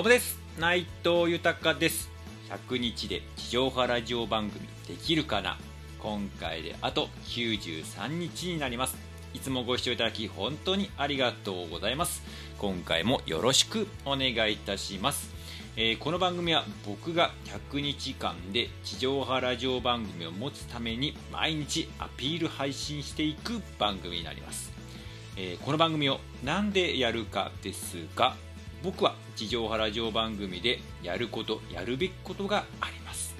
どうもです。内藤豊です。100日で地上波ラジオ番組できるかな。今回であと93日になります。いつもご視聴いただき本当にありがとうございます。今回もよろしくお願いいたします。えー、この番組は僕が100日間で地上波ラジオ番組を持つために毎日アピール配信していく番組になります、えー、この番組を何でやるかですが僕は地上波ラジオ番組でやることやるべきことがあります。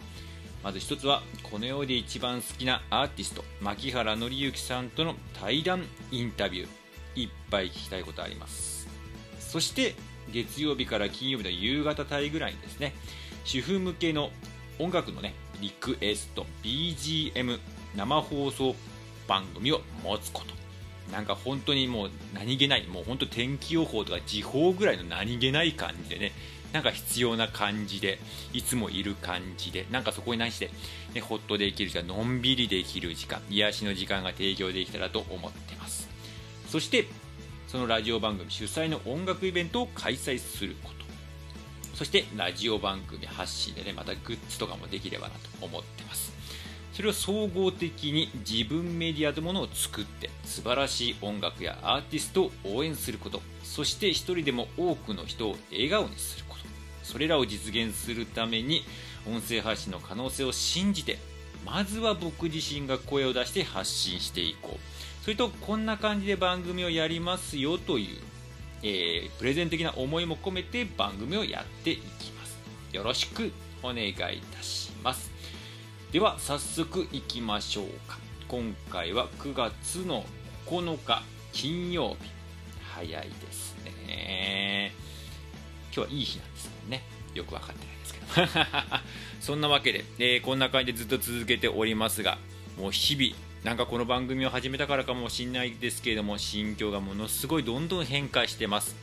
まず一つはこの世で一番好きなアーティスト牧原紀之さんとの対談インタビュー。いっぱい聞きたいことあります。そして月曜日から金曜日の夕方帯ぐらいにですね。主婦向けの音楽のねリクエスト BGM 生放送番組を持つこと。なんか本当にもう何気ないもう本当天気予報とか時報ぐらいの何気ない感じでねなんか必要な感じでいつもいる感じでなんかそこに何して、ね、ホッとできる時間のんびりできる時間癒しの時間が提供できたらと思ってます。そしてそのラジオ番組主催の音楽イベントを開催すること。そしてラジオ番組発信でねまたグッズとかもできればなと思ってます。それを総合的に自分メディアというものを作って素晴らしい音楽やアーティストを応援することそして一人でも多くの人を笑顔にすることそれらを実現するために音声配信の可能性を信じてまずは僕自身が声を出して発信していこう。それとこんな感じで番組をやりますよという、えー、プレゼン的な思いも込めて番組をやっていきます。よろしくお願いいたします。では早速いきましょうか。今回は9月の9日金曜日。早いですね。今日はいい日なんですもんね。よく分かってないですけど。そんなわけで、えー、こんな感じでずっと続けておりますがもう日々なんかこの番組を始めたからかもしれないですけれども心境がものすごいどんどん変化してます。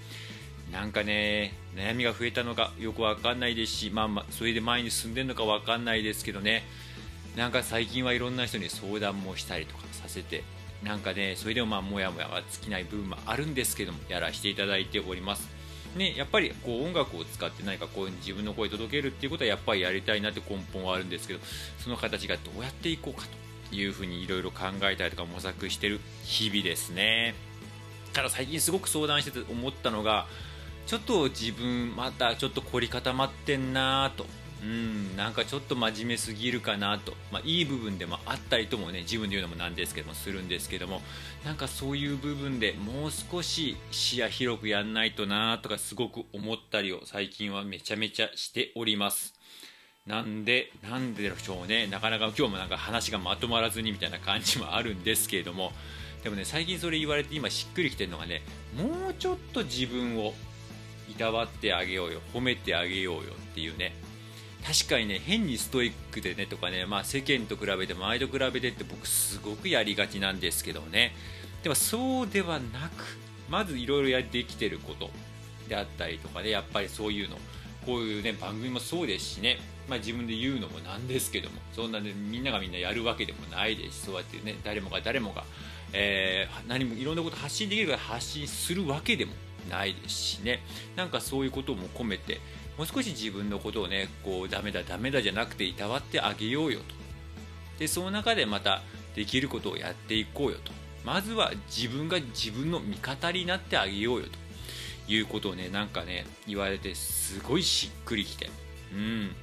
なんかね悩みが増えたのかよくわかんないですし、まあ、まあそれで前に進んでるのかわかんないですけどね。なんか最近はいろんな人に相談もしたりとかさせてなんかねそれでもまあもやもやが尽きない部分もあるんですけどもやらせていただいております。ね、やっぱりこう音楽を使って何かこう自分の声届けるっていうことはやっぱりやりたいなって根本はあるんですけどその形がどうやっていこうかというふうにいろいろ考えたりとか模索してる日々ですね。ただ最近すごく相談してて思ったのがちょっと自分またちょっと凝り固まってんなと。うんなんかちょっと真面目すぎるかなと、まあ、いい部分でもあったりともね自分で言うのもなんですけどもするんですけどもなんかそういう部分でもう少し視野広くやんないとなとかすごく思ったりを最近はめちゃめちゃしております。なんで、なんででしょうね、なかなか今日もなんか話がまとまらずにみたいな感じもあるんですけれども、でもね、最近それ言われて今しっくりきてるのがね、もうちょっと自分をいたわってあげようよ、褒めてあげようよっていうね、確かにね、変にストイックでねとかね、まあ、世間と比べて、周りと比べてって僕すごくやりがちなんですけどね、でもそうではなく、まずいろいろやってきてることであったりとかね、やっぱりそういうの、こういうね、番組もそうですしね、まあ、自分で言うのもなんですけどもそんなねみんながみんなやるわけでもないですしそうやってね誰もが誰もが、えー、何もいろんなこと発信できるから発信するわけでもないですしね。なんかそういうことも込めてもう少し自分のことをねこうダメだダメだじゃなくていたわってあげようよと。でその中でまたできることをやっていこうよと。まずは自分が自分の味方になってあげようよということをねなんかね言われてすごいしっくりきて。うん。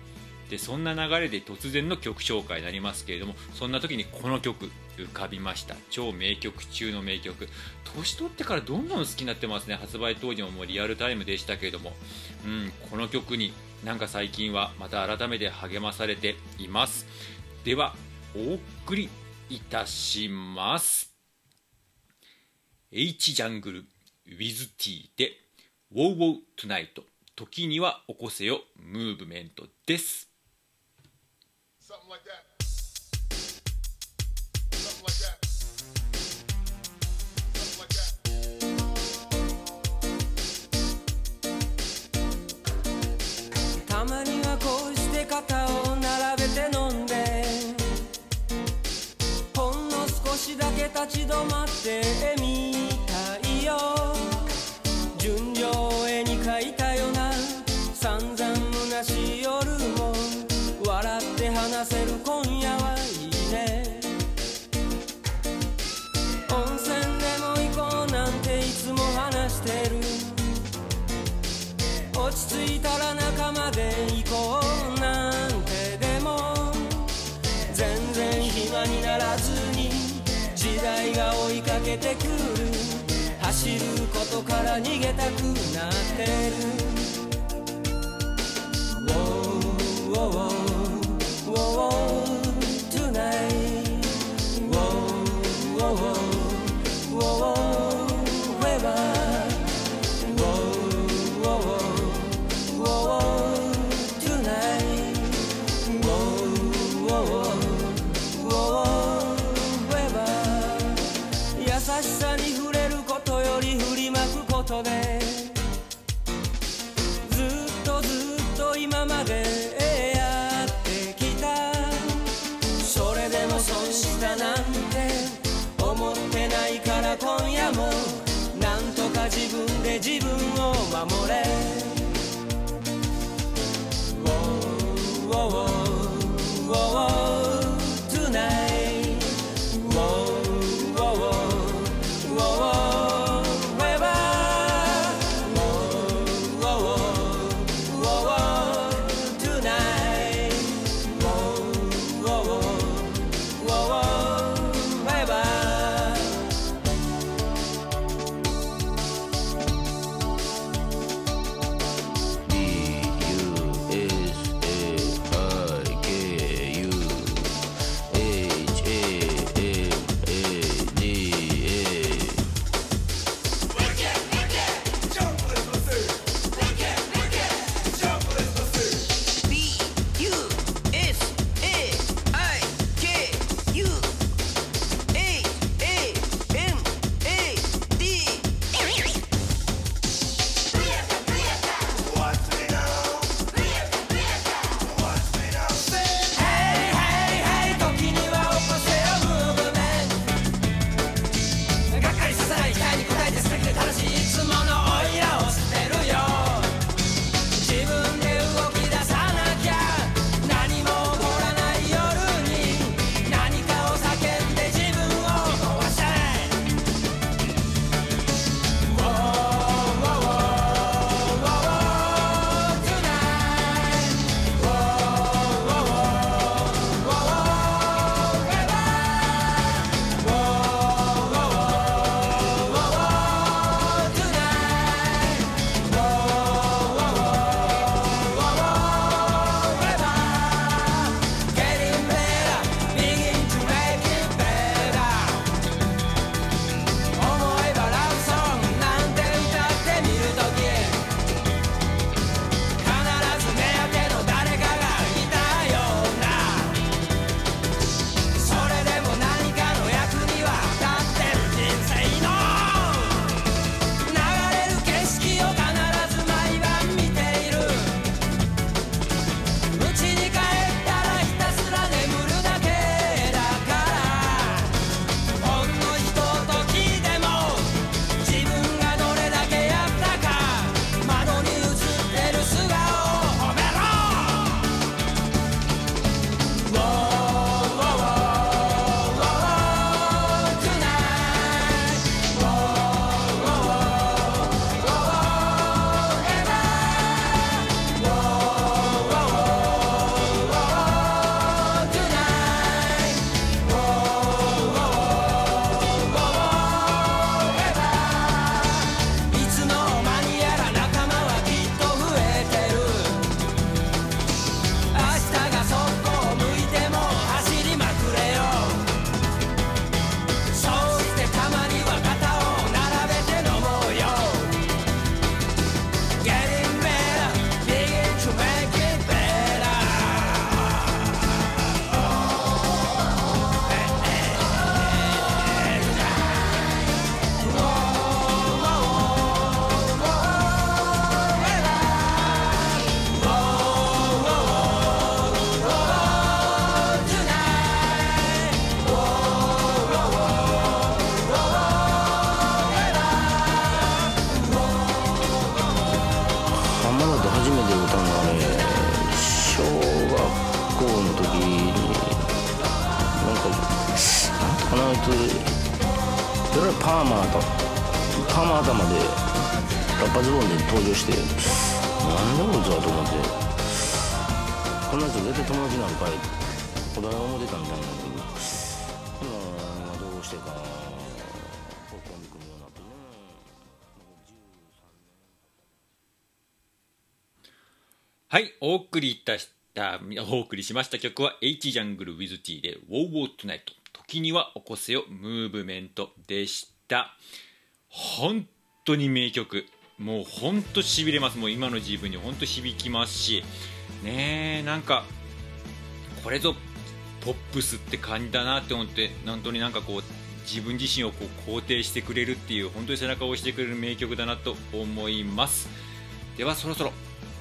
でそんな流れで突然の曲紹介になりますけれどもそんな時にこの曲浮かびました。超名曲中の名曲。年取ってからどんどん好きになってますね。発売当時ももうリアルタイムでしたけれども、うん、この曲になんか最近はまた改めて励まされています。ではお送りいたします。H ジャングル WithT で Wow Wow Tonight 時には起こせよムーブメントです。Something like that. Something like that. Something like that. たまにはこうして肩を並べて飲んでほんの少しだけ立ち止まってみことから逃げたくなってる。ウォーウォーウォーそれはパーマーとパーマー頭でラッパズボンで登場して何でこいつはと思ってこんなやつ絶対友達なんかい子供思ってたみたいなんだけど今どうしてかなはい、お送りいたした、お送りしました曲は H ジャングル WithT で WOWOTONIGHT。時には起こせよムーブメントでした。本当に名曲。もう本当しびれます。もう今の自分に本当響きますし、ねえ、なんか、これぞポップスって感じだなって思って、本当になんかこう、自分自身をこう肯定してくれるっていう、本当に背中を押してくれる名曲だなと思います。ではそろそろ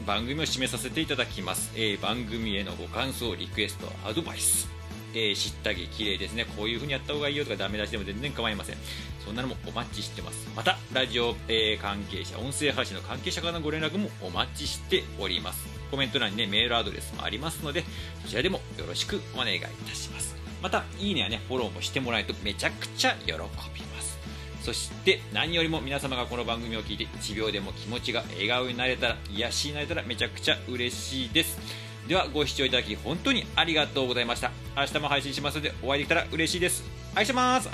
番組を締めさせていただきます、えー番組へのご感想リクエストアドバイス、えー、知ったげ綺麗ですね。こういう風にやった方がいいよとかダメ出しでも全然構いません。そんなのもお待ちしてます。またラジオ、えー関係者音声配信の関係者からのご連絡もお待ちしております。コメント欄にねメールアドレスもありますのでそちらでもよろしくお願いいたします。またいいねやねフォローもしてもらえるとめちゃくちゃ喜びます。そして何よりも皆様がこの番組を聞いて1秒でも気持ちが笑顔になれたら癒しになれたらめちゃくちゃ嬉しいです。ではご視聴いただき本当にありがとうございました。明日も配信しますのでお会いできたら嬉しいです。愛してます。